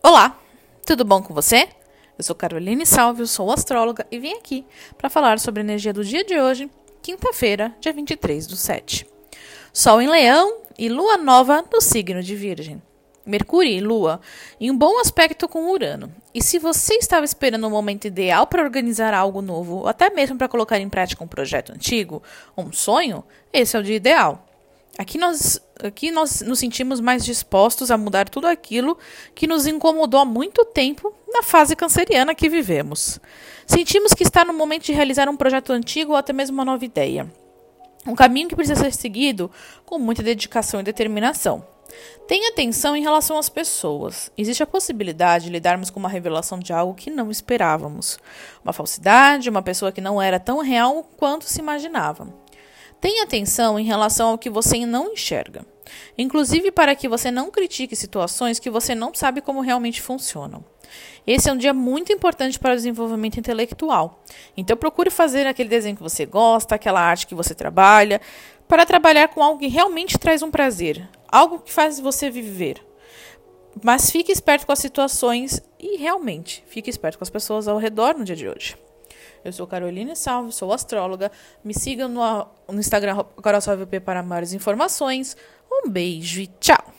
Olá, tudo bom com você? Eu sou Caroline Salvio, sou astróloga e vim aqui para falar sobre a energia do dia de hoje, quinta-feira, dia 23 do 7. Sol em Leão e Lua nova no signo de Virgem. Mercúrio e Lua em um bom aspecto com Urano. E se você estava esperando o um momento ideal para organizar algo novo, ou até mesmo para colocar em prática um projeto antigo, um sonho, esse é o dia ideal. Aqui nós, aqui nós nos sentimos mais dispostos a mudar tudo aquilo que nos incomodou há muito tempo na fase canceriana que vivemos. Sentimos que está no momento de realizar um projeto antigo ou até mesmo uma nova ideia. Um caminho que precisa ser seguido com muita dedicação e determinação. Tenha atenção em relação às pessoas. Existe a possibilidade de lidarmos com uma revelação de algo que não esperávamos. Uma falsidade, uma pessoa que não era tão real quanto se imaginava. Tenha atenção em relação ao que você não enxerga, inclusive para que você não critique situações que você não sabe como realmente funcionam. Esse é um dia muito importante para o desenvolvimento intelectual. Então procure fazer aquele desenho que você gosta, aquela arte que você trabalha, para trabalhar com algo que realmente traz um prazer, algo que faz você viver. Mas fique esperto com as situações e realmente fique esperto com as pessoas ao redor no dia de hoje. Eu sou Caroline Salve, sou astróloga. Me sigam no, no Instagram CorossalVP para maiores informações. Um beijo e tchau!